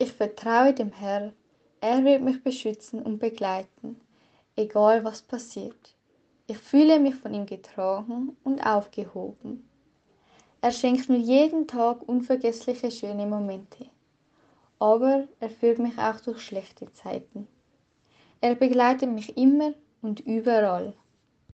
Ich vertraue dem Herrn, er wird mich beschützen und begleiten, egal was passiert. Ich fühle mich von ihm getragen und aufgehoben. Er schenkt mir jeden Tag unvergessliche schöne Momente. Aber er führt mich auch durch schlechte Zeiten. Er begleitet mich immer und überall.